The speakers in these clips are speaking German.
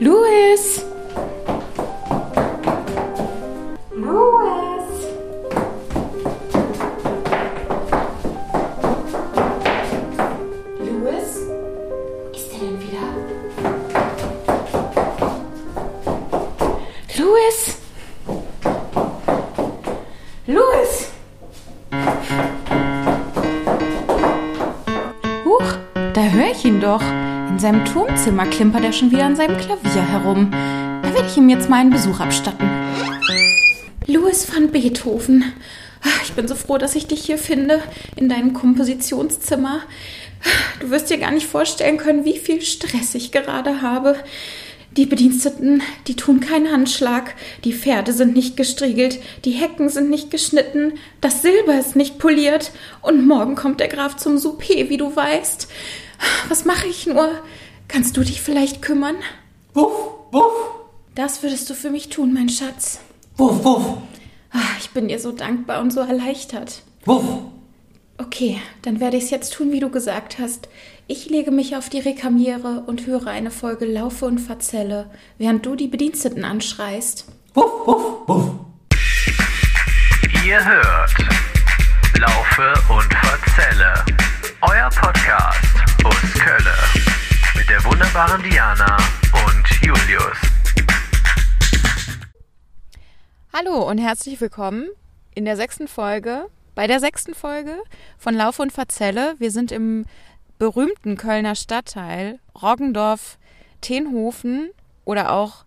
Louis! Seinem Turmzimmer klimpert er schon wieder an seinem Klavier herum. Da werde ich ihm jetzt mal einen Besuch abstatten. Louis van Beethoven. Ah, Ich bin so froh, dass ich dich hier finde, in deinem Kompositionszimmer. Du wirst dir gar nicht vorstellen können, wie viel Stress ich gerade habe. Die Bediensteten, die tun keinen Handschlag, die Pferde sind nicht gestriegelt, die Hecken sind nicht geschnitten, das Silber ist nicht poliert und morgen kommt der Graf zum Souper, wie du weißt. Was mache ich nur? Kannst du dich vielleicht kümmern? Wuff, wuff, Das würdest du für mich tun, mein Schatz. wuff, wuff, Ah, Ich bin dir so dankbar und so erleichtert. wuff. Okay, dann werde ich es jetzt tun, wie du gesagt hast. Ich lege mich auf die Rekamiere und höre eine Folge Laufe und Verzelle, während du die Bediensteten anschreist. Wuff, wuff, wuff. Ihr hört Laufe und Verzelle, euer Podcast aus Kölle mit der wunderbaren Diana und Julius. Hallo und herzlich willkommen in der sechsten Folge, bei der sechsten Folge von Laufe und Verzelle. Wir sind im berühmten Kölner Stadtteil Roggendorf, Tenhofen oder auch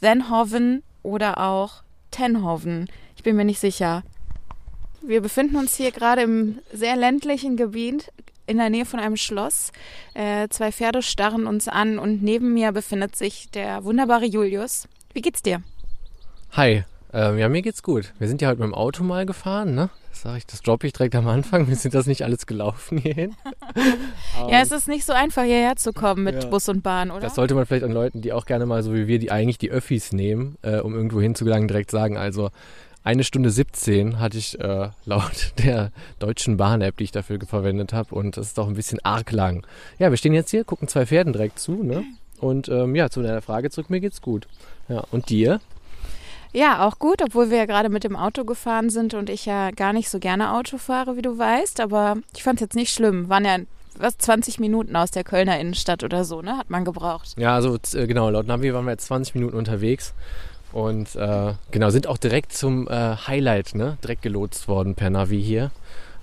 Senhoven oder auch Tenhoven. Ich bin mir nicht sicher. Wir befinden uns hier gerade im sehr ländlichen Gebiet in der Nähe von einem Schloss. Äh, zwei Pferde starren uns an und neben mir befindet sich der wunderbare Julius. Wie geht's dir? Hi, ähm, ja, mir geht's gut. Wir sind ja heute mit dem Auto mal gefahren, ne? Das sag ich, das droppe ich direkt am Anfang. Wir sind das nicht alles gelaufen hierhin. Ja, es ist nicht so einfach hierher zu kommen mit Ja. Bus und Bahn, oder? Das sollte man vielleicht an Leuten, die auch gerne mal so wie wir, die eigentlich die Öffis nehmen, äh, um irgendwo hinzugelangen, direkt sagen. Also eine Stunde 17 hatte ich äh, laut der deutschen Bahn-App, die ich dafür verwendet habe. Und das ist doch ein bisschen arg lang. Ja, wir stehen jetzt hier, gucken zwei Pferden direkt zu, ne? Und ähm, ja, zu deiner Frage zurück, mir geht's gut. Ja, und dir? Ja, auch gut, obwohl wir ja gerade mit dem Auto gefahren sind und ich ja gar nicht so gerne Auto fahre, wie du weißt. Aber ich fand es jetzt nicht schlimm. Waren ja was 20 Minuten aus der Kölner Innenstadt oder so, ne? Hat man gebraucht. Ja, also äh, genau, laut Navi waren wir jetzt 20 Minuten unterwegs und äh, genau, sind auch direkt zum äh, Highlight, ne? Direkt gelotst worden per Navi hier.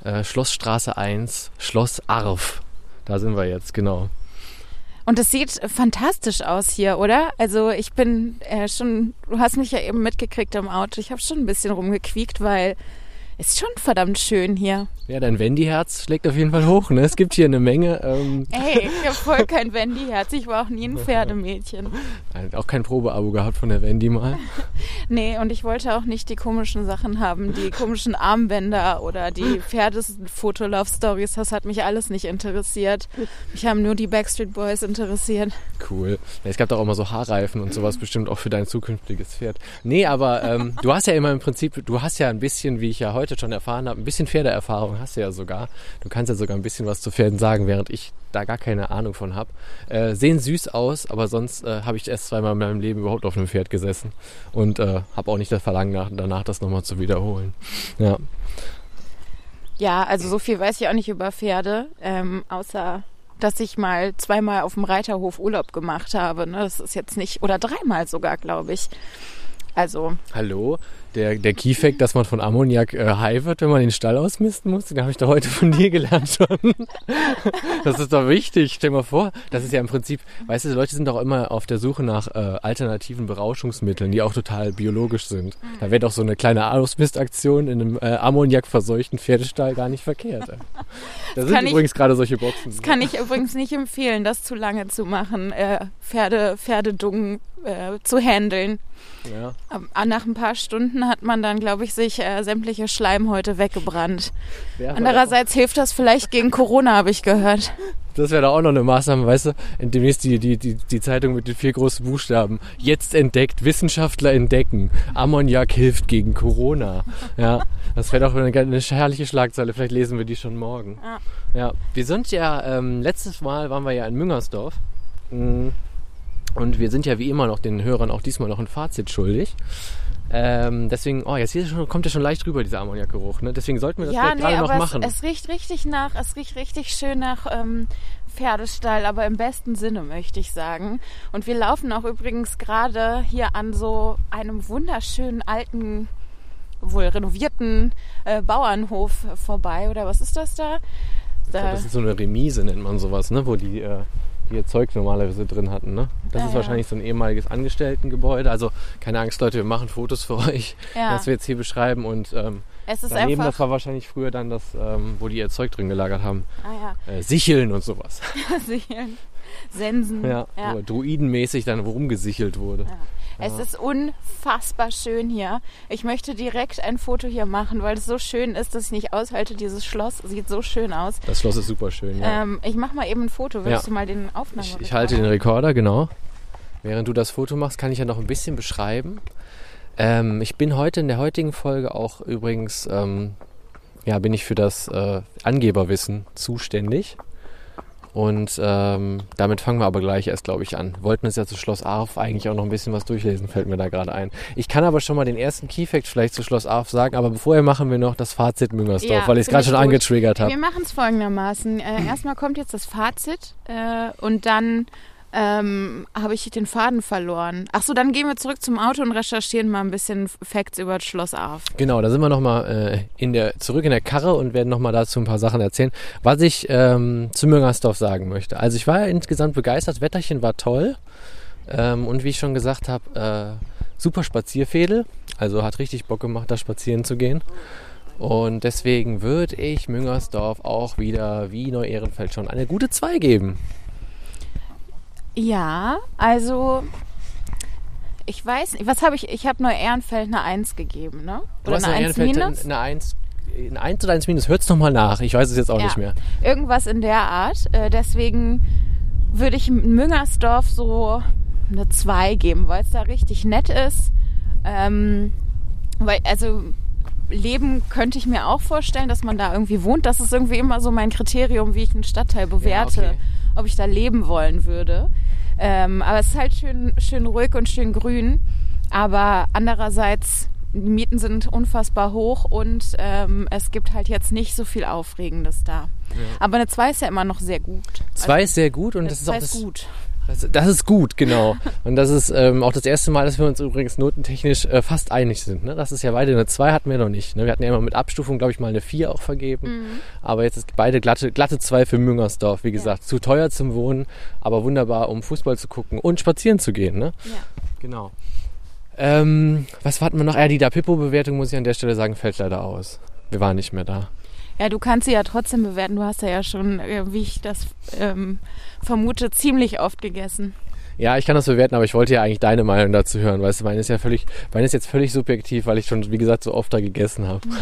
Äh, Schlossstraße 1, Schloss Arf. Da sind wir jetzt, genau. Und es sieht fantastisch aus hier, oder? Also ich bin äh, schon, du hast mich ja eben mitgekriegt im Auto. Ich habe schon ein bisschen rumgequiekt, weil ist schon verdammt schön hier. Ja, dein Wendy-Herz schlägt auf jeden Fall hoch, ne? Es gibt hier eine Menge, ähm, Ey, ich habe voll kein Wendy-Herz. Ich war auch nie ein Pferdemädchen. auch kein Probeabo gehabt von der Wendy mal. Nee, und ich wollte auch nicht die komischen Sachen haben, die komischen Armbänder oder die Pferdefotolove-Stories. Das hat mich alles nicht interessiert. Mich haben nur die Backstreet Boys interessiert. Cool. Ja, es gab doch auch mal so Haarreifen und sowas bestimmt auch für dein zukünftiges Pferd. Nee, aber ähm, du hast ja immer im Prinzip, du hast ja ein bisschen, wie ich ja heute schon erfahren habe, ein bisschen Pferdeerfahrung hast du ja sogar. Du kannst ja sogar ein bisschen was zu Pferden sagen, während ich da gar keine Ahnung von habe. Äh, sehen süß aus, aber sonst äh, habe ich erst zweimal in meinem Leben überhaupt auf einem Pferd gesessen und äh, habe auch nicht das Verlangen nach, danach, das nochmal zu wiederholen. Ja. Ja, also so viel weiß ich auch nicht über Pferde, ähm, außer dass ich mal zweimal auf dem Reiterhof Urlaub gemacht habe. Ne? Das ist jetzt nicht, oder dreimal sogar, glaube ich. Also, Hallo, der, der Keyfact, dass man von Ammoniak äh, high wird, wenn man den Stall ausmisten muss, den habe ich doch heute von dir gelernt schon. Das ist doch wichtig. Stell mal vor, das ist ja im Prinzip, weißt du, die Leute sind doch immer auf der Suche nach äh, alternativen Berauschungsmitteln, die auch total biologisch sind. Da wäre doch so eine kleine Ausmistaktion in einem äh, Ammoniak-verseuchten Pferdestall gar nicht verkehrt. Da sind ich- übrigens gerade solche Boxen. das kann ich übrigens nicht empfehlen, das zu lange zu machen, äh, Pferde, Pferdedungen äh, zu handeln. Ja. Aber Nach ein paar Stunden hat man dann, glaube ich, sich äh, sämtliche Schleimhäute weggebrannt. Aber Andererseits hilft das vielleicht gegen Corona, habe ich gehört. Das wäre doch auch noch eine Maßnahme, weißt du, in demnächst die, die, die, die Zeitung mit den vier großen Buchstaben. Jetzt entdeckt, Wissenschaftler entdecken. Ammoniak hilft gegen Corona. Ja, das wäre doch eine, eine herrliche Schlagzeile. Vielleicht lesen wir die schon morgen. Ja. Ja, wir sind ja, ähm, letztes Mal waren wir ja in Müngersdorf. Mm, Und wir sind ja wie immer noch den Hörern auch diesmal noch ein Fazit schuldig. Ähm, deswegen, oh, jetzt hier schon, kommt ja schon leicht rüber, dieser Ammoniakgeruch. Ne? Deswegen sollten wir das Ja, vielleicht nee, gerade noch aber machen. es, es riecht richtig nach, es riecht richtig schön nach ähm, Pferdestall, aber im besten Sinne möchte ich sagen. Und wir laufen auch übrigens gerade hier an so einem wunderschönen alten, wohl renovierten äh, Bauernhof vorbei. Oder was ist das da? Ich glaub, Da- das ist so eine Remise, nennt man sowas, ne? wo die, äh, die ihr Zeug normalerweise drin hatten. Ne? Das Ah, ist ja. wahrscheinlich so ein ehemaliges Angestelltengebäude. Also keine Angst, Leute, wir machen Fotos für euch, Ja. was wir jetzt hier beschreiben. Und ähm, daneben, das war wahrscheinlich früher dann das, ähm, wo die ihr Zeug drin gelagert haben. Ah Äh, Sicheln und sowas. ja, Sicheln, Sensen. Ja, ja. Druidenmäßig dann rumgesichelt wurde. Es ist unfassbar schön hier. Ich möchte direkt ein Foto hier machen, weil es so schön ist, dass ich nicht aushalte. Dieses Schloss sieht so schön aus. Das Schloss ist super schön. Ja. Ähm, ich mache mal eben ein Foto. Willst Ja. du mal den Aufnahme? Ich, ich halte den Rekorder, genau. Während du das Foto machst, kann ich ja noch ein bisschen beschreiben. Ähm, ich bin heute in der heutigen Folge auch übrigens, ähm, ja, bin ich für das äh, Angeberwissen zuständig. Und ähm, damit fangen wir aber gleich erst, glaube ich, an. Wollten uns ja zu Schloss Arf eigentlich auch noch ein bisschen was durchlesen, fällt mir da gerade ein. Ich kann aber schon mal den ersten Keyfact vielleicht zu Schloss Arf sagen, aber vorher machen wir noch das Fazit Müngersdorf, Ja, weil ich es gerade schon gut. angetriggert habe. Wir machen es folgendermaßen. Äh, erstmal kommt jetzt das Fazit äh, und dann ähm, habe ich den Faden verloren. Ach so, dann gehen wir zurück zum Auto und recherchieren mal ein bisschen Facts über das Schloss Arf. Genau, da sind wir nochmal äh, zurück in der Karre und werden nochmal dazu ein paar Sachen erzählen. Was ich ähm, zu Müngersdorf sagen möchte. Also ich war insgesamt begeistert, Wetterchen war toll ähm, und wie ich schon gesagt habe, äh, super Spazierfädel. Also hat richtig Bock gemacht, da spazieren zu gehen. Und deswegen würde ich Müngersdorf auch wieder wie Neu-Ehrenfeld schon eine gute 2 geben. Ja, also ich weiß nicht, was habe ich, ich habe Neu-Ehrenfeld eine 1 gegeben, ne? Oder eine 1 Neu-Ehrenfeld minus? Eine 1, eine 1 oder 1 minus. Hört's nochmal nach. Ich weiß es jetzt auch Ja. nicht mehr. Irgendwas in der Art. Äh, deswegen würde ich Müngersdorf so eine 2 geben, weil es da richtig nett ist. Ähm, weil, also Leben könnte ich mir auch vorstellen, dass man da irgendwie wohnt. Das ist irgendwie immer so mein Kriterium, wie ich einen Stadtteil bewerte, okay. ob ich da leben wollen würde. Ähm, aber es ist halt schön, schön ruhig und schön grün. Aber andererseits, die Mieten sind unfassbar hoch und ähm, es gibt halt jetzt nicht so viel Aufregendes da. Aber eine 2 ist ja immer noch sehr gut. 2 ist sehr gut und Also, das ist auch das, gut. Das, das ist gut, genau. Und das ist ähm, auch das erste Mal, dass wir uns übrigens notentechnisch äh, fast einig sind. Ne? Das ist ja beide eine 2 hatten wir noch nicht. Ne? Wir hatten ja immer mit Abstufung, glaube ich, mal eine 4 auch vergeben. Mhm. Aber jetzt ist beide glatte, glatte 2 für Müngersdorf. Wie gesagt, zu teuer zum Wohnen, aber wunderbar, um Fußball zu gucken und spazieren zu gehen. Ne? Ja. Genau. Ähm, was warten wir noch? Ja, die Da Pippo-Bewertung, muss ich an der Stelle sagen, fällt leider aus. Wir waren nicht mehr da. Ja, du kannst sie ja trotzdem bewerten. Du hast ja, ja schon, äh, wie ich das ähm, vermute, ziemlich oft gegessen. Ja, ich kann das bewerten, aber ich wollte ja eigentlich deine Meinung dazu hören. Weißt du, meine ist ja völlig, meine ist jetzt völlig subjektiv, weil ich schon, wie gesagt, so oft da gegessen habe.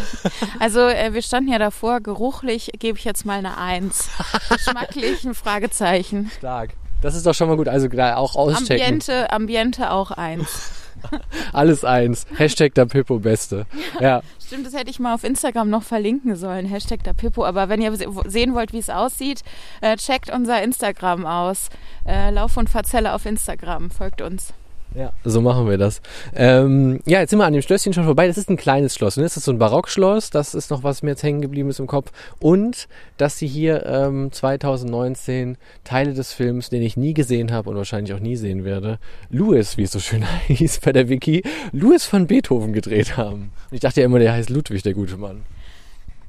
Also äh, wir standen ja davor, geruchlich gebe ich jetzt mal eine Eins. Geschmacklich ein Fragezeichen. Stark. Das ist doch schon mal gut. Also da auch auschecken. Ambiente, Ambiente auch eins. Alles eins. Hashtag der Pippo Beste. Ja. Stimmt, das hätte ich mal auf Instagram noch verlinken sollen. Hashtag der Pippo. Aber wenn ihr se- sehen wollt, wie es aussieht, äh, checkt unser Instagram aus. Äh, Lauf und Verzelle auf Instagram. Folgt uns. Ja, so machen wir das. Ähm, ja, jetzt sind wir an dem Schlösschen schon vorbei. Das ist ein kleines Schloss. Ne? Das ist so ein Barockschloss. Das ist noch was mir jetzt hängen geblieben ist im Kopf. Und, dass sie hier ähm, 2019 Teile des Films, den ich nie gesehen habe und wahrscheinlich auch nie sehen werde, Louis, wie es so schön hieß bei der Wiki, Louis von Beethoven gedreht haben. Ich dachte ja immer, der heißt Ludwig, der gute Mann.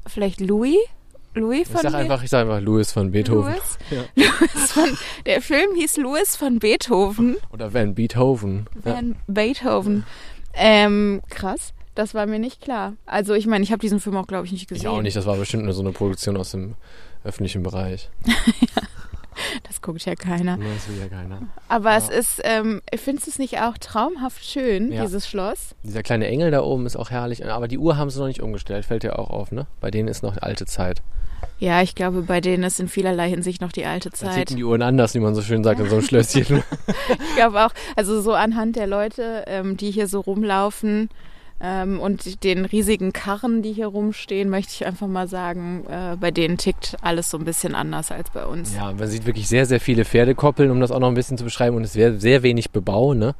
Vielleicht Louis? Louis Ich von sag Be- einfach, ich sag einfach Louis von Beethoven. Louis? Ja. Louis von, der Film hieß Louis von Beethoven. Oder Van Beethoven. Ja. Van Beethoven. Ähm, krass. Das war mir nicht klar. Also ich meine, ich habe diesen Film auch, glaube ich, nicht gesehen. Ich auch nicht, das war bestimmt nur so eine Produktion aus dem öffentlichen Bereich. Das guckt ja keiner. Das will ja keiner. Aber es ist, ähm, findest du es nicht auch traumhaft schön, Ja. dieses Schloss? Dieser kleine Engel da oben ist auch herrlich. Aber die Uhr haben sie noch nicht umgestellt, fällt dir auch auf, ne? Bei denen ist noch alte Zeit. Ja, ich glaube, bei denen ist in vielerlei Hinsicht noch die alte Zeit. ticken die Uhren anders, wie man so schön sagt, in so einem Schlösschen. Ich glaube auch, also so anhand der Leute, ähm, die hier so rumlaufen, Ähm, und den riesigen Karren, die hier rumstehen, möchte ich einfach mal sagen, äh, bei denen tickt alles so ein bisschen anders als bei uns. Ja, man sieht wirklich sehr, sehr viele Pferdekoppeln, um das auch noch ein bisschen zu beschreiben. Und es wäre sehr wenig Bebau. Ne?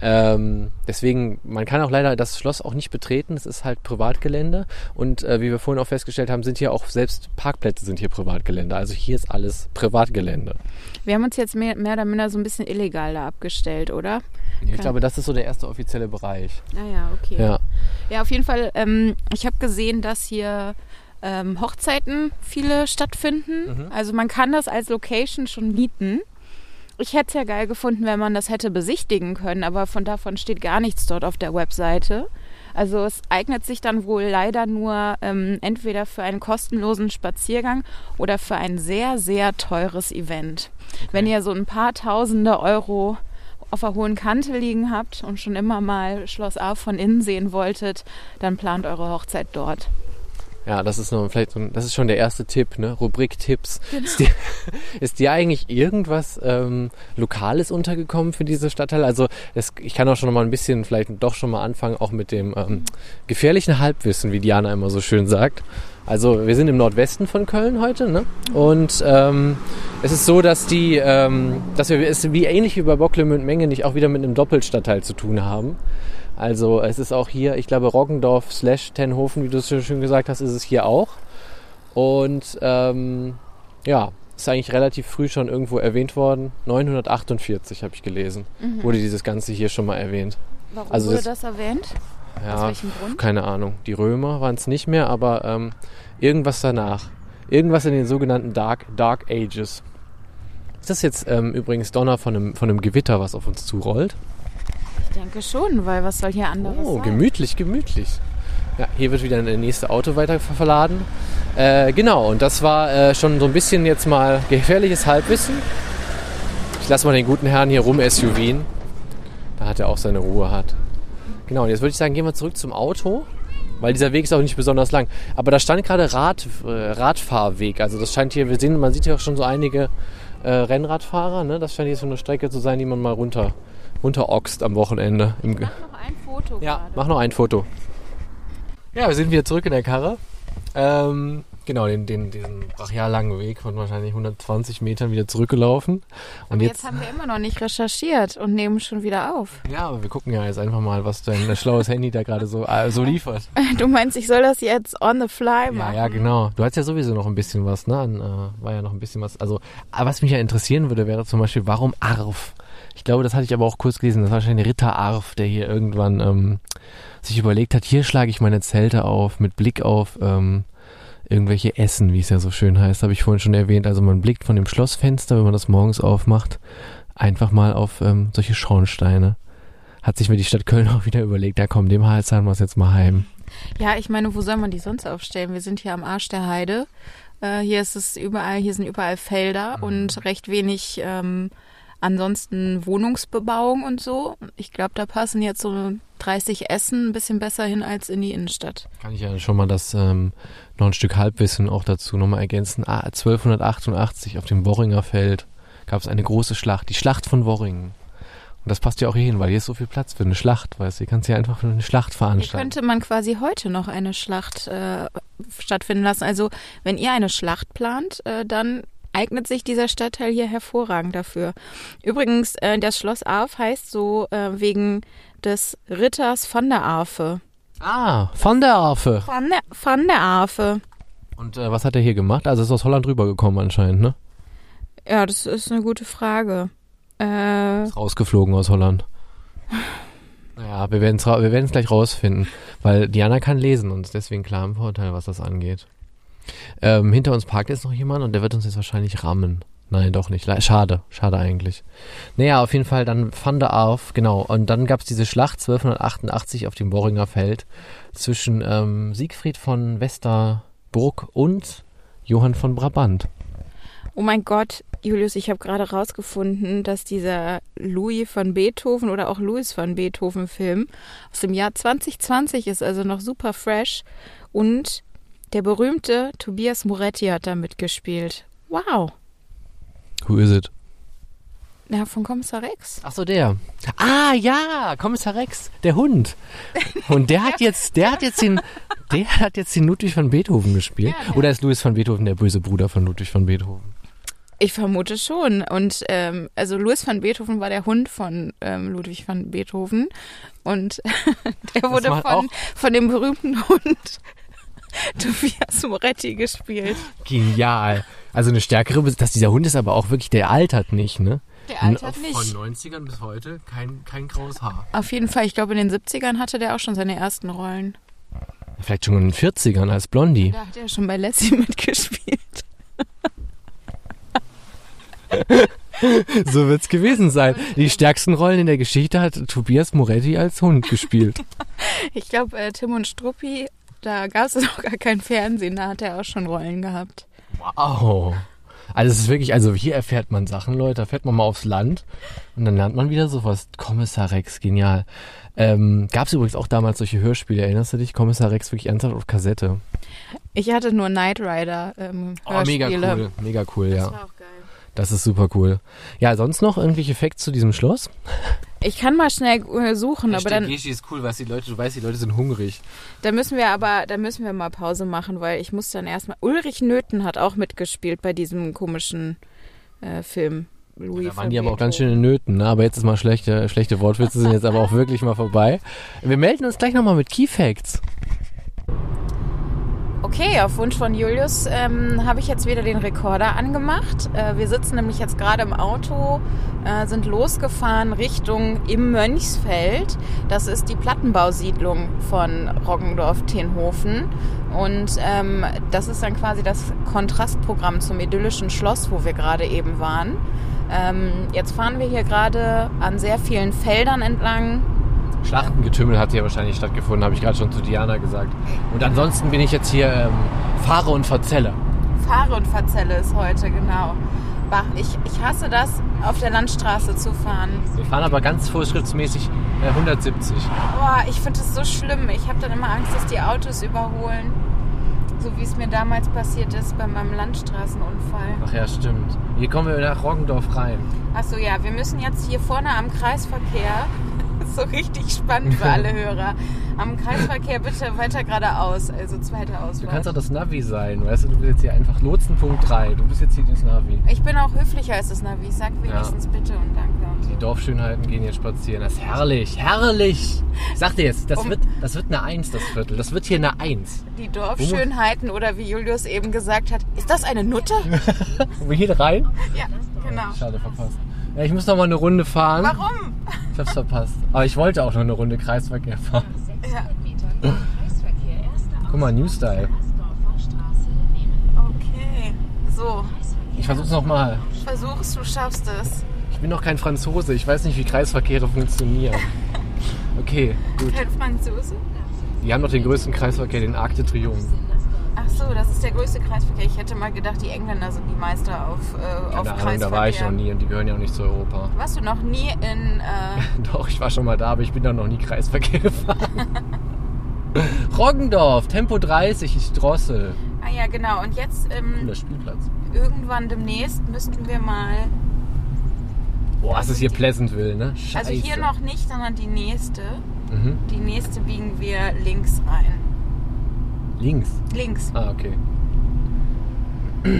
Ähm, deswegen, man kann auch leider das Schloss auch nicht betreten. Es ist halt Privatgelände. Und äh, wie wir vorhin auch festgestellt haben, sind hier auch selbst Parkplätze sind hier Privatgelände. Also hier ist alles Privatgelände. Wir haben uns jetzt mehr, mehr oder minder so ein bisschen illegal da abgestellt, oder? Ich glaube, das ist so der erste offizielle Bereich. Naja, okay. Ja. Ja, auf jeden Fall. Ähm, ich habe gesehen, dass hier ähm, Hochzeiten viele stattfinden. Also man kann das als Location schon mieten. Ich hätte es ja geil gefunden, wenn man das hätte besichtigen können, aber von davon steht gar nichts dort auf der Webseite. Also es eignet sich dann wohl leider nur ähm, entweder für einen kostenlosen Spaziergang oder für ein sehr, sehr teures Event. Wenn ihr so ein paar tausende Euro auf der hohen Kante liegen habt und schon immer mal Schloss A von innen sehen wolltet, dann plant eure Hochzeit dort. Ja, das ist noch vielleicht so ein, das ist schon der erste Tipp, ne? Rubrik Tipps. Ist, dir, ist dir eigentlich irgendwas ähm, Lokales untergekommen für diese Stadtteile? Also es, ich kann auch schon noch mal ein bisschen, vielleicht doch schon mal anfangen, auch mit dem ähm, gefährlichen Halbwissen, wie Diana immer so schön sagt. Also wir sind im Nordwesten von Köln heute, ne? Und ähm, es ist so, dass die, ähm, dass wir es wie ähnlich wie bei Bocklemünd Menge nicht auch wieder mit einem Doppelstadtteil zu tun haben. Also es ist auch hier, ich glaube, Roggendorf slash Tenhofen, wie du es schon schön gesagt hast, ist es hier auch. Und ähm, ja, ist eigentlich relativ früh schon irgendwo erwähnt worden. 948 habe ich gelesen, wurde dieses Ganze hier schon mal erwähnt. Warum Also wurde das- das, erwähnt? Ja, welchem Grund? keine Ahnung. Die Römer waren es nicht mehr, aber ähm, irgendwas danach. Irgendwas in den sogenannten Dark, Dark Ages. Ist das jetzt ähm, übrigens Donner von einem, von einem Gewitter, was auf uns zurollt? Ich denke schon, weil was soll hier anderes Oh, sein? gemütlich, gemütlich. Ja, hier wird wieder das nächste Auto weiter ver- verladen. Äh, genau, und das war äh, schon so ein bisschen jetzt mal gefährliches Halbwissen. Ich lasse mal den guten Herrn hier rum SUVen. Da hat er auch seine Ruhe hat. Genau, und jetzt würde ich sagen, gehen wir zurück zum Auto, weil dieser Weg ist auch nicht besonders lang. Aber da stand gerade Rad, äh, Radfahrweg. Also das scheint hier, wir sehen, man sieht hier auch schon so einige äh, Rennradfahrer. Ne? Das scheint hier so eine Strecke zu sein, die man mal runter, runteroxt am Wochenende. Im, Ge- Noch ein Foto ja, gerade. mach noch ein Foto. Ja, wir sind wieder zurück in der Karre. Ähm, genau, den, den, diesen brachial langen Weg von wahrscheinlich 120 Metern wieder zurückgelaufen. Und Aber jetzt, jetzt haben wir immer noch nicht recherchiert und nehmen schon wieder auf. ja, aber wir gucken ja jetzt einfach mal, was dein schlaues Handy da gerade so, äh, so liefert. Du meinst, ich soll das jetzt on the fly Ja, machen? ja, genau. Du hast ja sowieso noch ein bisschen was, ne? An, äh, war ja noch ein bisschen was. Also, aber was mich ja interessieren würde, wäre zum Beispiel, warum Arf? Ich glaube, das hatte ich aber auch kurz gelesen. Das war wahrscheinlich Ritter Arf, der hier irgendwann ähm, sich überlegt hat, hier schlage ich meine Zelte auf mit Blick auf ähm, irgendwelche Essen, wie es ja so schön heißt, habe ich vorhin schon erwähnt. Also man blickt von dem Schlossfenster, wenn man das morgens aufmacht, einfach mal auf ähm, solche Schornsteine. Hat sich mir die Stadt Köln auch wieder überlegt, ja komm, dem Hals haben wir es jetzt mal heim. Ja, ich meine, wo soll man die sonst aufstellen? Wir sind hier am Arsch der Heide. Äh, hier ist es überall, hier sind überall Felder und recht wenig ähm, ansonsten Wohnungsbebauung und so. Ich glaube, da passen jetzt so 30 Essen ein bisschen besser hin als in die Innenstadt. Kann ich ja schon mal das ähm, noch ein Stück Halbwissen auch dazu nochmal ergänzen. Ah, 1288 auf dem Worringer Feld gab es eine große Schlacht, die Schlacht von Worringen. Und das passt ja auch hier hin, weil hier ist so viel Platz für eine Schlacht, weißt du. Hier kannst du ja einfach eine Schlacht Hier veranstalten. könnte man quasi heute noch eine Schlacht äh, stattfinden lassen. Also wenn ihr eine Schlacht plant, äh, dann eignet sich dieser Stadtteil hier hervorragend dafür. Übrigens, äh, das Schloss Arf heißt so äh, wegen des Ritters von der Arfe. Ah, von der Arfe. Von der, von der Arfe. Und äh, was hat er hier gemacht? Also ist aus Holland rübergekommen anscheinend, ne? Ja, das ist eine gute Frage. Äh, Ist rausgeflogen aus Holland. Naja, wir werden es wir werden's gleich rausfinden, weil Diana kann lesen und ist deswegen klar im Vorteil, was das angeht. Ähm, hinter uns parkt jetzt noch jemand und der wird uns jetzt wahrscheinlich rammen. Nein, doch nicht. Schade, schade eigentlich. Naja, auf jeden Fall dann Van der Arf, genau. Und dann gab es diese Schlacht 1288 auf dem Worringer Feld zwischen ähm, Siegfried von Westerburg und Johann von Brabant. oh mein Gott, Julius, ich habe gerade rausgefunden, dass dieser Louis von Beethoven oder auch Louis von Beethoven Film aus dem Jahr 2020 ist, also noch super fresh. Und der berühmte Tobias Moretti hat da mitgespielt. Wow. Who is it? Ja, von Kommissar Rex. Ach so, der. Ah, ja, Kommissar Rex, der Hund. Und der hat jetzt, der hat jetzt den, der hat jetzt den Ludwig von Beethoven gespielt. Ja, der- Oder ist Louis von Beethoven der böse Bruder von Ludwig von Beethoven? Ich vermute schon. Und ähm, also Louis van Beethoven war der Hund von ähm, Ludwig van Beethoven. Und der wurde von, von dem berühmten Hund Tobias Moretti gespielt. Genial. Also eine stärkere, dass dieser Hund ist aber auch wirklich, der altert nicht, ne? Der altert Von nicht. 90ern bis heute kein, kein graues Haar. Auf jeden Fall, ich glaube, in den 70ern hatte der auch schon seine ersten Rollen. Vielleicht schon in den 40ern als Blondie. Da hat er schon bei Lassie mitgespielt. So wird's gewesen sein. Die stärksten Rollen in der Geschichte hat Tobias Moretti als Hund gespielt. Ich glaube, äh, Tim und Struppi, da gab es noch gar kein Fernsehen, da hat er auch schon Rollen gehabt. Wow. Also es ist wirklich, also hier erfährt man Sachen, Leute. Da fährt man mal aufs Land und dann lernt man wieder sowas. Kommissar Rex, genial. Ähm, Gab es übrigens auch damals solche Hörspiele, ernst du dich? Kommissar Rex wirklich ernsthaft auf Kassette. Ich hatte nur Knight Rider ähm, Oh, mega Hörspiele. cool, mega cool, Das ja. war auch geil. Das ist super cool. Ja, sonst noch irgendwelche Facts zu diesem Schloss? Ich kann mal schnell äh, suchen, aber dann, Geschi ist cool, weil die Leute, du weißt, die Leute sind hungrig. da müssen wir aber, da müssen wir mal Pause machen, weil ich muss dann erstmal. Ulrich Nöthen hat auch mitgespielt bei diesem komischen äh, Film. Louis Da waren die aber auch ganz Beethoven. schön in Nöten, ne? Aber jetzt ist mal schlechte, schlechte Wortwitze sind jetzt aber auch wirklich mal vorbei. Wir melden uns gleich nochmal mit Key Facts. Okay, auf Wunsch von Julius ähm, habe ich jetzt wieder den Rekorder angemacht. Äh, wir sitzen nämlich jetzt gerade im Auto, äh, sind losgefahren Richtung im Mönchsfeld. Das ist die Plattenbausiedlung von Roggendorf-Tenhofen. Und ähm, das ist dann quasi das Kontrastprogramm zum idyllischen Schloss, wo wir gerade eben waren. Ähm, jetzt fahren wir hier gerade an sehr vielen Feldern entlang. Schlachtengetümmel hat hier wahrscheinlich stattgefunden, habe ich gerade schon zu Diana gesagt. Und ansonsten bin ich jetzt hier ähm, Fahre und Verzelle. Fahre und Verzelle ist heute, genau. Ich, ich hasse das, auf der Landstraße zu fahren. Wir fahren aber ganz vorschriftsmäßig äh, 170. Boah, ich finde es so schlimm. Ich habe dann immer Angst, dass die Autos überholen. So wie es mir damals passiert ist bei meinem Landstraßenunfall. Ach ja, stimmt. Hier kommen wir nach Roggendorf rein. Achso, ja, wir müssen jetzt hier vorne am Kreisverkehr. So richtig spannend für alle Hörer. Am Kreisverkehr bitte weiter geradeaus, also zweite Du Ausfahrt. kannst auch das Navi sein, weißt du? Du bist jetzt hier einfach Lotsenpunkt 3. Du bist jetzt hier das Navi. ich bin auch höflicher als das Navi. Ich sag wenigstens bitte und danke. Und so. Die Dorfschönheiten gehen jetzt spazieren. Das ist herrlich, herrlich. Ich sag dir jetzt, das, Um- wird, das wird eine Eins, das Viertel. Das wird hier eine Eins. Die Dorfschönheiten oder wie Julius eben gesagt hat, ist das eine Nutte? Wollen wir hier rein? ja, genau. Schade, verpasst. Ja, ich muss noch mal eine Runde fahren. Warum? Ich hab's verpasst. Aber ich wollte auch noch eine Runde Kreisverkehr fahren. Ja. Guck mal, New Style. Okay. So, Ich versuch's noch mal. versuch's, du schaffst es. Ich bin noch kein Franzose. Ich weiß nicht, wie Kreisverkehre funktionieren. Okay, gut. Kein Franzose? Die haben doch den größten Kreisverkehr, den Arc de Triomphe. So, das ist der größte Kreisverkehr. Ich hätte mal gedacht, die Engländer sind die Meister auf, äh, auf Keine Ahnung, Kreisverkehr. da war ich noch nie und die gehören ja auch nicht zu Europa. Warst du noch nie in... Äh, Doch, ich war schon mal da, aber ich bin da noch nie Kreisverkehr gefahren. Roggendorf, Tempo 30, ich drossel. ah ja, genau. Und jetzt ähm, Cooler Spielplatz. irgendwann demnächst müssten wir mal... Boah, es ist hier Pleasantville, ne? Scheiße. Also hier noch nicht, sondern die nächste. Mhm. Die nächste biegen wir links ein. Links. Links. Ah, okay. Ja,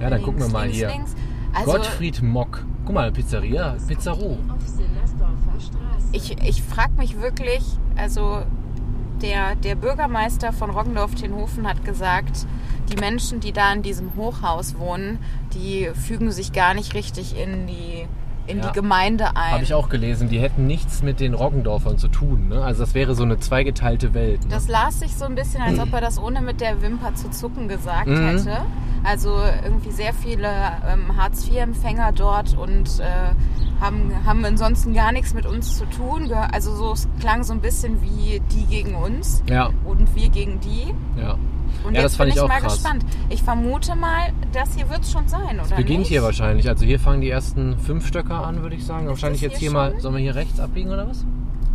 dann links, gucken wir mal links, hier. Links. Also Gottfried Mock. Guck mal, Pizzeria, Pizzaru. ich, ich frage mich wirklich, also der, der Bürgermeister von Roggendorf-Tenhofen hat gesagt, die Menschen, die da in diesem Hochhaus wohnen, die fügen sich gar nicht richtig in die, in Ja. die Gemeinde ein. Habe ich auch gelesen, die hätten nichts mit den Roggendorfern zu tun. Ne? Also das wäre so eine zweigeteilte Welt. Ne? Das las sich so ein bisschen, als ob er das ohne mit der Wimper zu zucken gesagt Mhm. hätte. Also irgendwie sehr viele ähm, Hartz-IV-Empfänger dort und äh, haben, haben ansonsten gar nichts mit uns zu tun. Also so, es klang so ein bisschen wie die gegen uns Ja, und wir gegen die. ja. Und Ja, jetzt das fand bin ich auch mal krass. gespannt. Ich vermute mal, das hier wird es schon sein, oder Beginnt nicht? hier wahrscheinlich. Also hier fangen die ersten fünf Stöcker an, würde ich sagen. wahrscheinlich das jetzt hier hier mal. Sollen wir hier rechts abbiegen oder was?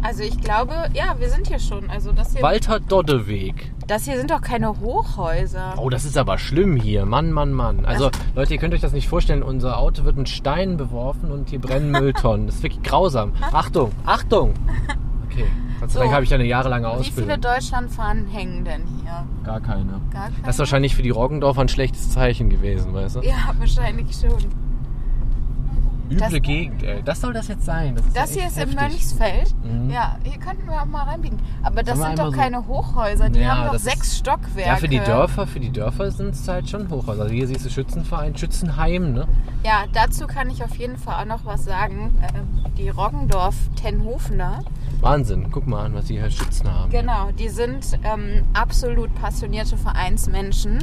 Also ich glaube, ja, wir sind hier schon. Also das hier, Walter Doddeweg. das hier sind doch keine Hochhäuser. Oh, das ist aber schlimm hier. Mann, Mann, Mann. Also, Leute, ihr könnt euch das nicht vorstellen. Unser Auto wird mit Steinen beworfen und hier brennen Mülltonnen. Das ist wirklich grausam. Achtung, Achtung. Okay, Gott sei So. Dank habe ich eine jahrelange Wie viele Ausbildung. Deutschlandfahnen hängen denn hier? Gar keine. Gar keine? Das ist wahrscheinlich für die Roggendorfer ein schlechtes Zeichen gewesen, weißt du? Ja, wahrscheinlich schon. Üble das- Gegend, ey. Das soll das jetzt sein. Das, Das ja hier ist im heftig. Mönchsfeld. Mhm. Ja, hier könnten wir auch mal reinbiegen. Aber das sind doch so- keine Hochhäuser. Die Ja, haben doch sechs ist- Stockwerke. Ja, für die Dörfer, für die Dörfer sind es halt schon Hochhäuser. Also hier siehst du Schützenverein, Schützenheim, ne? Ja, dazu kann ich auf jeden Fall auch noch was sagen. Ähm, Die Roggendorf-Tenhofener, Wahnsinn. Guck mal an, was die hier Schützen haben. genau, die sind ähm, absolut passionierte Vereinsmenschen.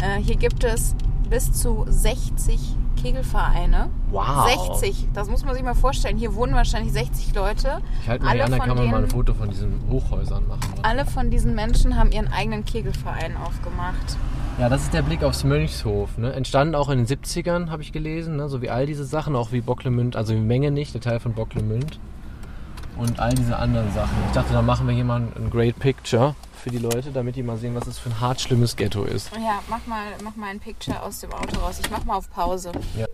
Äh, hier gibt es bis zu 60 Kegelvereine. Wow. 60, das muss man sich mal vorstellen. Hier wohnen wahrscheinlich 60 Leute. Ich halte mal Alle an, dann kann man mal ein Foto von diesen Hochhäusern machen. Alle von diesen Menschen haben ihren eigenen Kegelverein aufgemacht. Ja, das ist der Blick aufs Mönchshof. Ne? Entstanden auch in den 70ern, habe ich gelesen. Ne? So wie all diese Sachen, auch wie Bocklemünd, also wie Menge nicht, der Teil von Bocklemünd. Und all diese anderen Sachen. Ich dachte, da machen wir hier mal ein Great Picture für die Leute, damit die mal sehen, was es für ein hart schlimmes Ghetto ist. Ja, mach mal, mach mal ein Picture aus dem Auto raus. Ich mach mal auf Pause. Ja.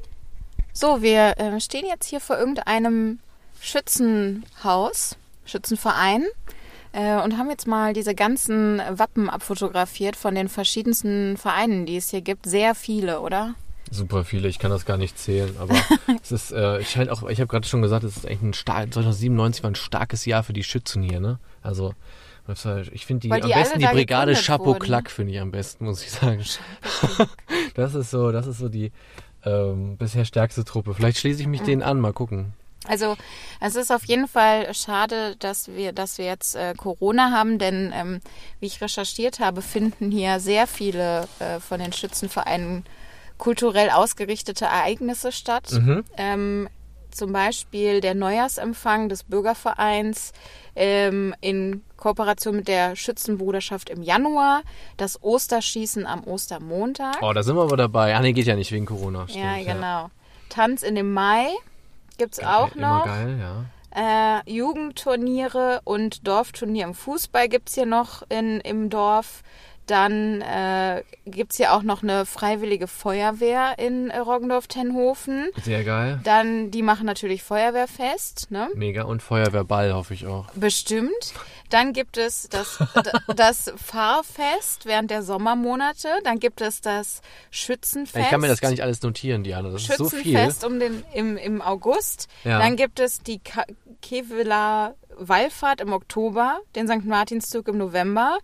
So, wir äh, stehen jetzt hier vor irgendeinem Schützenhaus, Schützenverein. Äh, und haben jetzt mal diese ganzen Wappen abfotografiert von den verschiedensten Vereinen, die es hier gibt. Sehr viele, oder? Super viele, ich kann das gar nicht zählen, aber es ist, äh, ich scheint auch, ich habe gerade schon gesagt, es ist echt ein stark, 2097 war ein starkes Jahr für die Schützen hier, ne? Also, ich finde die, Weil am die besten die Brigade Chapeau. Klack, finde ich am besten, muss ich sagen. Das ist so, das ist so die ähm, bisher stärkste Truppe. Vielleicht schließe ich mich denen an, mal gucken. Also es ist auf jeden Fall schade, dass wir, dass wir jetzt äh, Corona haben, denn ähm, wie ich recherchiert habe, finden hier sehr viele äh, von den Schützenvereinen kulturell ausgerichtete Ereignisse statt. Mhm. Ähm, zum Beispiel der Neujahrsempfang des Bürgervereins ähm, in Kooperation mit der Schützenbruderschaft im Januar, das Osterschießen am Ostermontag. Oh, da sind wir aber dabei. Ah, nee, geht ja nicht wegen Corona. Stimmt, ja, genau. Tanz in dem Mai gibt's Ja, auch immer noch. geil, ja. Äh, Jugendturniere und Dorfturnier im Fußball gibt's hier noch in, im Dorf. Dann äh, gibt's hier auch noch eine freiwillige Feuerwehr in äh, Roggendorf-Tenhofen. Sehr geil. Dann, die machen natürlich Feuerwehrfest, ne? Mega. Und Feuerwehrball hoffe ich auch. Bestimmt. Dann gibt es das, das Fahrfest während der Sommermonate. Dann gibt es das Schützenfest. Ich kann mir das gar nicht alles notieren, Diana. Das ist so viel. Schützenfest um den, im, im August. Ja. Dann gibt es die Ka Keveler Wallfahrt im Oktober, den St. Martinszug im November,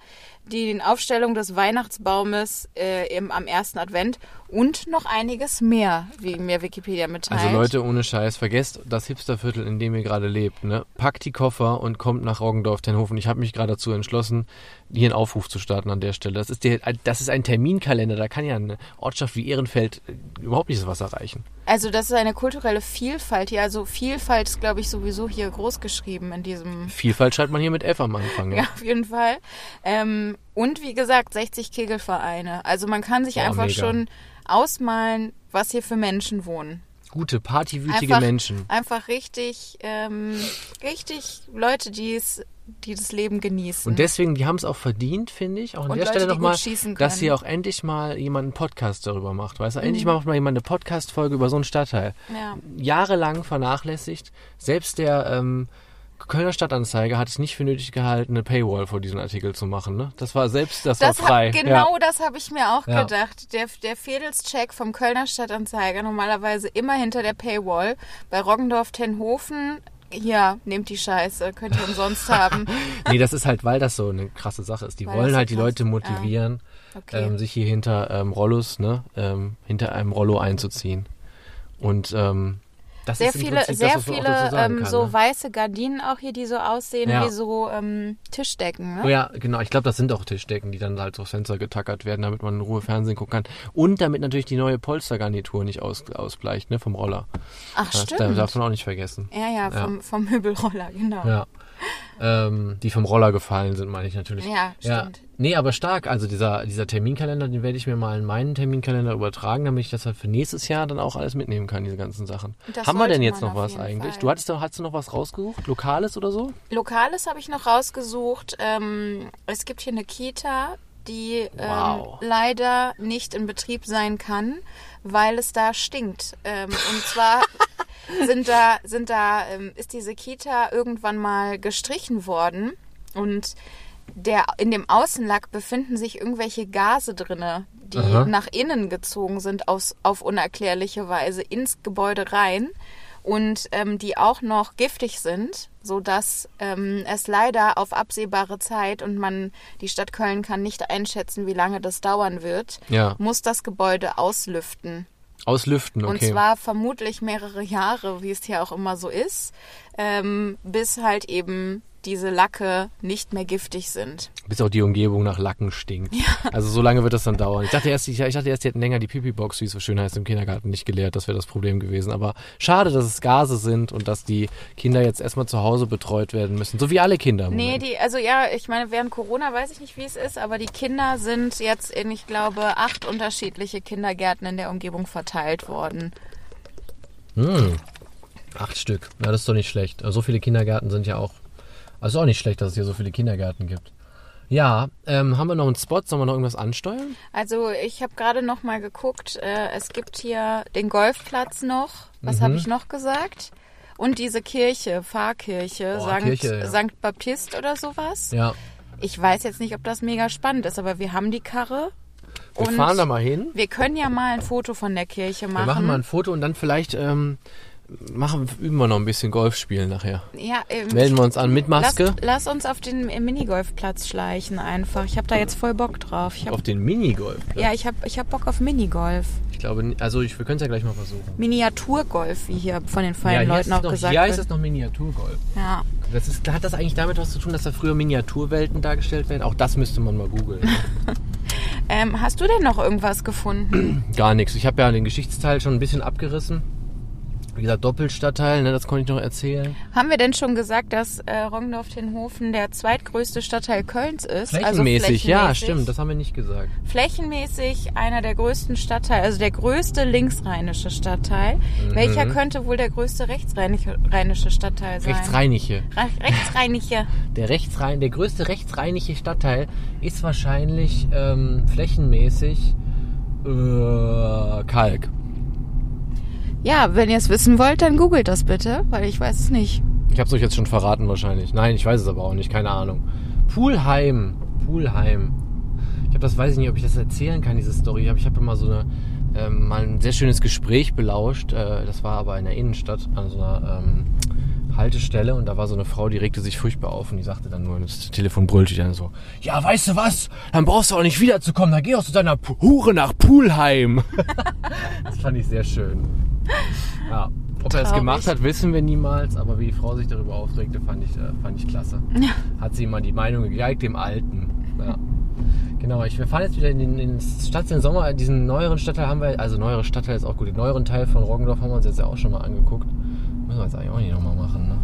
die Aufstellung des Weihnachtsbaumes äh, im, am ersten Advent und noch einiges mehr, wie mir Wikipedia mitteilt. Also Leute, ohne Scheiß, vergesst das Hipsterviertel, in dem ihr gerade lebt. Ne? Packt die Koffer und kommt nach Roggendorf-Tenhofen. Ich habe mich gerade dazu entschlossen, hier einen Aufruf zu starten an der Stelle. Das ist, der, das ist ein Terminkalender. Da kann ja eine Ortschaft wie Ehrenfeld äh, überhaupt nicht so was erreichen. Also das ist eine kulturelle Vielfalt hier. Also Vielfalt ist, glaube ich, sowieso hier groß geschrieben in diesem Vielfalt schreibt man hier mit F am Anfang. Ja? Ja, auf jeden Fall. Ähm, und wie gesagt, 60 Kegelvereine. Also man kann sich Boah, einfach mega. schon ausmalen, was hier für Menschen wohnen. Gute, partywütige Einfach, Menschen. einfach richtig, ähm, richtig Leute, die es, die das Leben genießen. Und deswegen, die haben es auch verdient, finde ich. Auch an Und der Leute, Stelle nochmal, dass hier auch endlich mal jemand einen Podcast darüber macht. Weißt du, endlich Mhm. macht mal jemand eine Podcast-Folge über so einen Stadtteil. ja. jahrelang vernachlässigt. Selbst der ähm, Kölner Stadtanzeiger hat es nicht für nötig gehalten, eine Paywall vor diesem Artikel zu machen. Ne? Das war selbst, das, Das war frei. hab, genau Ja. das habe ich mir auch Ja. gedacht. Der, der Fedelscheck vom Kölner Stadtanzeiger normalerweise immer hinter der Paywall. Bei Roggendorf Tenhofen, ja, nehmt die Scheiße, könnt ihr umsonst haben. Nee, das ist halt, weil das so eine krasse Sache ist. Die Weil wollen halt die krass- Leute motivieren, Okay. ähm, sich hier hinter ähm, Rollos, ne, ähm, hinter einem Rollo einzuziehen. Und ähm, das sehr viele, Prinzip sehr viele sagen ähm, kann, so ne? weiße Gardinen auch hier, die so aussehen Ja. wie so ähm, Tischdecken. Oh Ne? ja, genau. Ich glaube, das sind auch Tischdecken, die dann halt aufs Fenster getackert werden, damit man in Ruhe Fernsehen gucken kann. Und damit natürlich die neue Polstergarnitur nicht aus, ausbleicht, ne, vom Roller. Ach Das stimmt. darf man auch nicht vergessen. ja, ja, vom, vom Möbelroller, genau. Ja. Ähm, die vom Roller gefallen sind, meine ich natürlich. Ja, stimmt. Nee, aber stark. Also dieser, dieser Terminkalender, den werde ich mir mal in meinen Terminkalender übertragen, damit ich das halt für nächstes Jahr dann auch alles mitnehmen kann, diese ganzen Sachen. Das Haben wir denn jetzt noch was eigentlich? Fall. Du hattest, hattest du noch was rausgesucht? Lokales oder so? Lokales habe ich noch rausgesucht. Ähm, es gibt hier eine Kita, die ähm, Wow. leider nicht in Betrieb sein kann, weil es da stinkt. Ähm, und zwar sind da, sind da, ähm, ist diese Kita irgendwann mal gestrichen worden und der, in dem Außenlack befinden sich irgendwelche Gase drinne, die Aha. nach innen gezogen sind aus, auf unerklärliche Weise ins Gebäude rein und ähm, die auch noch giftig sind, so dass ähm, es leider auf absehbare Zeit und man die Stadt Köln kann nicht einschätzen, wie lange das dauern wird, Ja. muss das Gebäude auslüften. Auslüften, okay. Und zwar vermutlich mehrere Jahre, wie es hier auch immer so ist, ähm, bis halt eben diese Lacke nicht mehr giftig sind. Bis auch die Umgebung nach Lacken stinkt. Also so lange wird das dann dauern. Ich dachte erst, ich, ich dachte erst, die hätten länger die Pipi-Box, wie es so schön heißt, im Kindergarten nicht geleert. Das wäre das Problem gewesen. Aber schade, dass es Gase sind und dass die Kinder jetzt erstmal zu Hause betreut werden müssen. So wie alle Kinder. im Nee, Moment. die, also ja, ich meine, während Corona weiß ich nicht, wie es ist, aber die Kinder sind jetzt in, ich glaube, acht unterschiedliche Kindergärten in der Umgebung verteilt worden. Hm. Acht Stück. Ja, das ist doch nicht schlecht. Also so viele Kindergärten sind ja auch. Also auch nicht schlecht, dass es hier so viele Kindergärten gibt. Ja, ähm, haben wir noch einen Spot? Sollen wir noch irgendwas ansteuern? Also ich habe gerade noch mal geguckt, äh, es gibt hier den Golfplatz noch. Was Mhm. habe ich noch gesagt? Und diese Kirche, Pfarrkirche, Boah, Sankt, Kirche, ja. Sankt Baptist oder sowas. Ja. Ich weiß jetzt nicht, ob das mega spannend ist, aber wir haben die Karre. Wir und fahren da mal hin. wir können ja mal ein Foto von der Kirche machen. Wir machen mal ein Foto und dann vielleicht ähm, machen, üben wir noch ein bisschen Golf spielen nachher. ja, ähm, Melden wir uns an mit Maske. Lass, lass uns auf den Minigolfplatz schleichen einfach. Ich habe da jetzt voll Bock drauf. Hab, Auf den Minigolf. ja, ich habe ich hab Bock auf Minigolf. Ich glaube, also ich, wir können es ja gleich mal versuchen. Miniaturgolf, wie hier von den ja, feinen hier, Leuten ist auch noch, gesagt heißt wird. es noch Miniaturgolf. Ja. Das ist, hat das eigentlich damit was zu tun, dass da früher Miniaturwelten dargestellt werden? Auch das müsste man mal googeln. Ähm, hast du denn noch irgendwas gefunden? Gar nichts. Ich habe ja den Geschichtsteil schon ein bisschen abgerissen. Wie gesagt, Doppelstadtteil, ne, das konnte ich noch erzählen. Haben wir denn schon gesagt, dass äh, Rongdorf-Tenhofen der zweitgrößte Stadtteil Kölns ist? Flächenmäßig, ja, flächenmäßig. stimmt, das haben wir nicht gesagt. Flächenmäßig einer der größten Stadtteile, also der größte linksrheinische Stadtteil. Mhm. Welcher könnte wohl der größte rechtsrheinische rheinische Stadtteil sein? Rechtsrheinische. Re rechtsrheinische. Der, Rechtsrhein, der größte rechtsrheinische Stadtteil ist wahrscheinlich ähm, flächenmäßig äh, Kalk. Ja, wenn ihr es wissen wollt, dann googelt das bitte, weil ich weiß es nicht. Ich habe es euch jetzt schon verraten wahrscheinlich. Nein, ich weiß es aber auch nicht, keine Ahnung. Poolheim. Poolheim. Ich habe das, weiß ich nicht, ob ich das erzählen kann, diese Story. Ich habe immer so eine, ähm, mal ein sehr schönes Gespräch belauscht. Äh, das war aber in der Innenstadt an so einer ähm, Haltestelle und da war so eine Frau, die regte sich furchtbar auf und die sagte dann nur, das Telefon brüllte dann so, ja, weißt du was, dann brauchst du auch nicht wiederzukommen, dann geh auch zu deiner Pu- Hure nach Poolheim. das fand ich sehr schön. Ja. Ob er es gemacht hat, wissen wir niemals, aber wie die Frau sich darüber aufregte, fand ich, äh, fand ich klasse. Hat sie mal die Meinung gegeigt, dem Alten. Ja. Genau, ich, wir fahren jetzt wieder in den, in den Stadt den Sommer, diesen neueren Stadtteil haben wir, also neuere Stadtteil ist auch gut, den neueren Teil von Roggendorf haben wir uns jetzt ja auch schon mal angeguckt. Müssen wir jetzt eigentlich auch nicht nochmal machen, ne?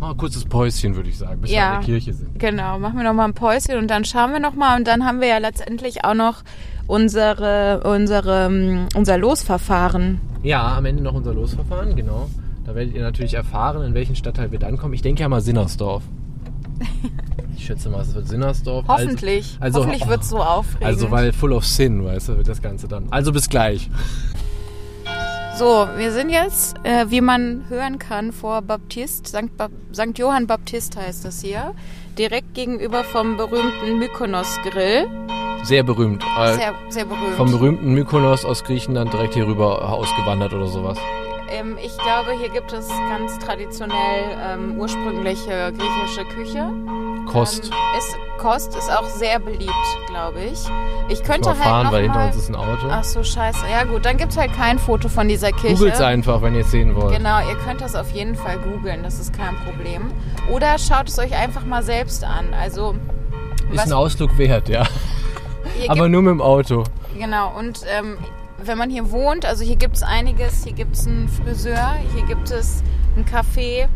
Mal ein kurzes Päuschen, würde ich sagen, bis wir Ja. in der Kirche sind. Genau, machen wir noch mal ein Päuschen und dann schauen wir noch mal und dann haben wir ja letztendlich auch noch unsere, unsere, ähm, unser Losverfahren. Ja, am Ende noch unser Losverfahren, genau. Da werdet ihr natürlich erfahren, in welchen Stadtteil wir dann kommen. Ich denke ja mal Sinnersdorf. Ich schätze mal, es wird Sinnersdorf. Hoffentlich. Also, Hoffentlich oh, wird es so aufregend. Also, weil full of sin, weißt du, wird das Ganze dann. Also bis gleich. So, wir sind jetzt, äh, wie man hören kann, vor Baptist, St. Bap St. Johann Baptist heißt das hier, direkt gegenüber vom berühmten Mykonos Grill. Sehr berühmt. Äh, Sehr, sehr berühmt. vom berühmten Mykonos aus Griechenland direkt hier rüber ausgewandert oder sowas. ähm, ich glaube, hier gibt es ganz traditionell ähm, ursprüngliche griechische Küche. Kost. Ähm, ist, Kost ist auch sehr beliebt, glaube ich. Ich könnte halt fahren, noch weil hinter mal... uns ist ein Auto. Ach so, scheiße. Ja gut, dann gibt es halt kein Foto von dieser Kirche. Googelt einfach, wenn ihr es sehen wollt. Genau, ihr könnt das auf jeden Fall googeln, das ist kein Problem. Oder schaut es euch einfach mal selbst an. Also, Ist was- ein Ausflug wert, ja. hier Aber gibt, nur mit dem Auto. genau, und ähm, wenn man hier wohnt, also hier gibt es einiges, hier gibt es einen Friseur, hier gibt es ein Café,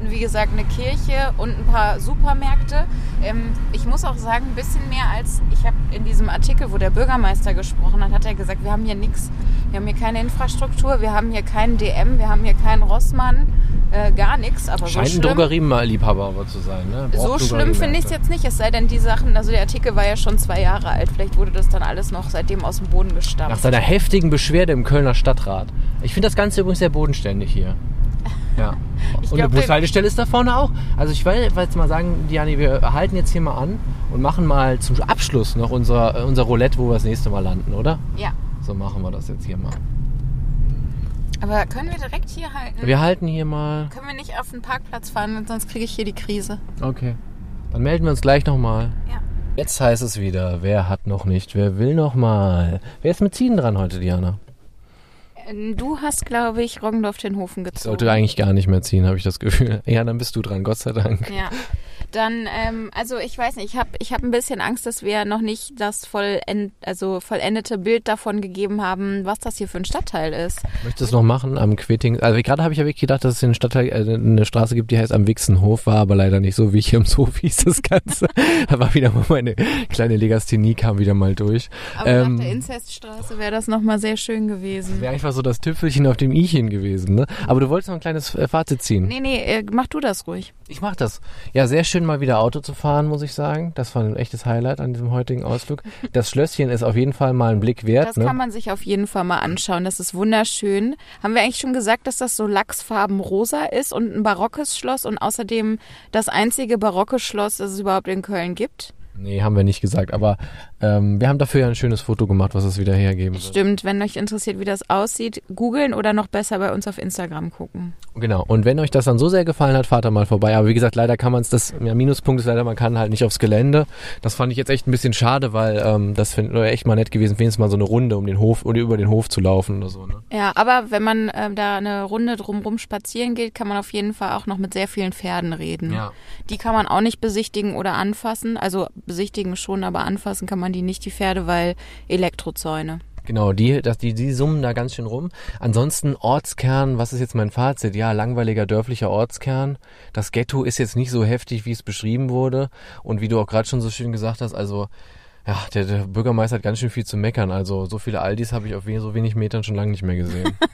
wie gesagt, eine Kirche und ein paar Supermärkte. Ähm, ich muss auch sagen, ein bisschen mehr als ich habe in diesem Artikel, wo der Bürgermeister gesprochen hat, hat er gesagt, wir haben hier nichts, wir haben hier keine Infrastruktur, wir haben hier keinen DM, wir haben hier keinen Rossmann, äh, gar nichts. Aber Scheint so schlimm, Drogerieliebhaber aber zu sein, ne? so schlimm finde ich es jetzt nicht, es sei denn, die Sachen, also der Artikel war ja schon zwei Jahre alt, vielleicht wurde das dann alles noch seitdem aus dem Boden Nach gestampft. seiner heftigen Beschwerde im Kölner Stadtrat. Ich finde das Ganze übrigens sehr bodenständig hier. Ja. Ich und glaub, der- Bushaltestelle ist da vorne auch. Also ich will jetzt mal sagen, Diani, wir halten jetzt hier mal an und machen mal zum Abschluss noch unser, äh, unser Roulette, wo wir das nächste Mal landen, oder? Ja, So machen wir das jetzt hier mal. aber können wir direkt hier halten? Wir halten hier mal. Können wir nicht auf den Parkplatz fahren, sonst kriege ich hier die Krise. Okay. Dann melden wir uns gleich nochmal. Ja. Jetzt heißt es wieder, wer hat noch nicht, wer will noch mal. Wer ist mit Ziehen dran heute, Diana? Du hast, glaube ich, Roggendorf den Hofen Ich gezogen. sollte eigentlich gar nicht mehr ziehen, habe ich das Gefühl. Ja, dann bist du dran, Gott sei Dank. Ja. Dann, ähm, also ich weiß nicht, ich habe ich hab ein bisschen Angst, dass wir noch nicht das vollend, also vollendete Bild davon gegeben haben, was das hier für ein Stadtteil ist. Möchtest du es noch machen am Quitting? Also gerade habe ich ja wirklich gedacht, dass es hier eine, Stadtteil, äh, eine Straße gibt, die heißt am Wixenhof, war aber leider nicht so, wie hier im Hof hieß das Ganze. da war wieder mal meine kleine Legasthenie, kam wieder mal durch. Aber Ähm, nach der Inzeststraße wäre das nochmal sehr schön gewesen. Wäre einfach so das Tüpfelchen auf dem ichen gewesen, ne? Aber du wolltest noch ein kleines äh, Fazit ziehen. Nee, nee, äh, mach du das ruhig. Ich mach das. Ja, sehr schön mal wieder Auto zu fahren, muss ich sagen. Das war ein echtes Highlight an diesem heutigen Ausflug. Das Schlösschen ist auf jeden Fall mal ein Blick wert. Das ne? kann man sich auf jeden Fall mal anschauen. Das ist wunderschön. Haben wir eigentlich schon gesagt, dass das so lachsfarben rosa ist und ein barockes Schloss und außerdem das einzige barocke Schloss, das es überhaupt in Köln gibt? Nee, haben wir nicht gesagt. Aber ähm, wir haben dafür ja ein schönes Foto gemacht, was es wieder hergeben wird. Stimmt, wenn euch interessiert, wie das aussieht, googeln oder noch besser bei uns auf Instagram gucken. Genau. Und wenn euch das dann so sehr gefallen hat, fahrt da mal vorbei. Aber wie gesagt, leider kann man es, das ja, Minuspunkt ist leider, man kann halt nicht aufs Gelände. Das fand ich jetzt echt ein bisschen schade, weil ähm, das wäre echt mal nett gewesen, wenigstens mal so eine Runde um den Hof oder über den Hof zu laufen oder so. Ne? Ja, aber wenn man ähm, da eine Runde drumrum spazieren geht, kann man auf jeden Fall auch noch mit sehr vielen Pferden reden. Ja. Die kann man auch nicht besichtigen oder anfassen. Also besichtigen schon, aber anfassen kann man die nicht, die Pferde, weil Elektrozäune. Genau, die, die, die summen da ganz schön rum. Ansonsten Ortskern, was ist jetzt mein Fazit? Ja, langweiliger dörflicher Ortskern. Das Ghetto ist jetzt nicht so heftig, wie es beschrieben wurde. Und wie du auch gerade schon so schön gesagt hast, also ja, der, der Bürgermeister hat ganz schön viel zu meckern. Also so viele Aldis habe ich auf so wenig Metern schon lange nicht mehr gesehen.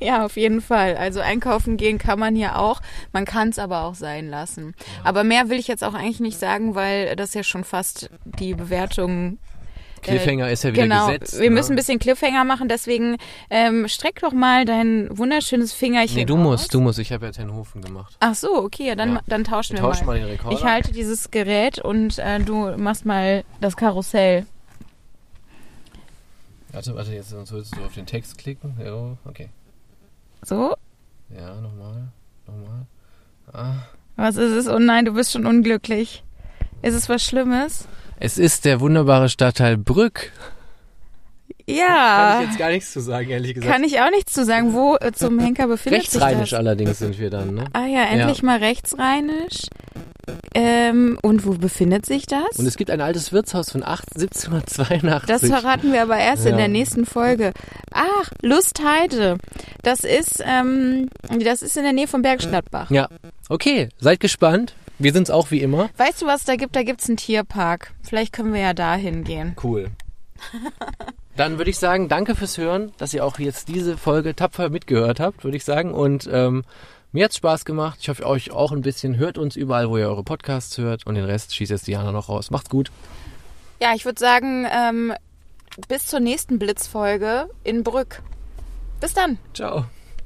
Ja, auf jeden Fall. Also einkaufen gehen kann man hier auch. Man kann es aber auch sein lassen. Aber mehr will ich jetzt auch eigentlich nicht sagen, weil das ja schon fast die Bewertung Cliffhanger ist ja wieder genau, gesetzt. wir ne? müssen ein bisschen Cliffhanger machen, deswegen ähm, streck doch mal dein wunderschönes Fingerchen Nee, du aus. musst, du musst. Ich habe ja Tenhofen gemacht. Ach so, okay, ja, dann, Ja. dann tauschen Wir wir tauschen mal. mal den Rekorder. Ich halte dieses Gerät und äh, du machst mal das Karussell. Warte, warte, jetzt würdest du auf den Text klicken. Ja, okay. So, Ja, nochmal, nochmal. Ah. was ist es? Oh nein, du bist schon unglücklich. Ist es was Schlimmes? Es ist der wunderbare Stadtteil Brück. Ja. Kann ich jetzt gar nichts zu sagen, ehrlich gesagt. Kann ich auch nichts zu sagen. Wo äh, zum Henker befindet sich Rechtsrheinisch das? allerdings sind wir dann, ne? Ah ja, endlich Ja. mal rechtsrheinisch. Ähm, und wo befindet sich das? Und es gibt ein altes Wirtshaus von 8, 1782. Das verraten wir aber erst in Ja. der nächsten Folge. Ach, Lustheide. Das ist, ähm, das ist in der Nähe von Bergstadtbach. Ja, okay, seid gespannt. Wir sind's auch wie immer. Weißt du, was da gibt? Da gibt's einen Tierpark. Vielleicht können wir ja da hingehen. Cool. Dann würde ich sagen, danke fürs Hören, dass ihr auch jetzt diese Folge tapfer mitgehört habt, würde ich sagen. Und ähm, mir hat's Spaß gemacht. Ich hoffe, euch auch ein bisschen. Hört uns überall, wo ihr eure Podcasts hört. Und den Rest schießt jetzt Diana noch raus. Macht's gut. Ja, ich würde sagen, ähm, bis zur nächsten Blitzfolge in Brück. Bis dann. Ciao.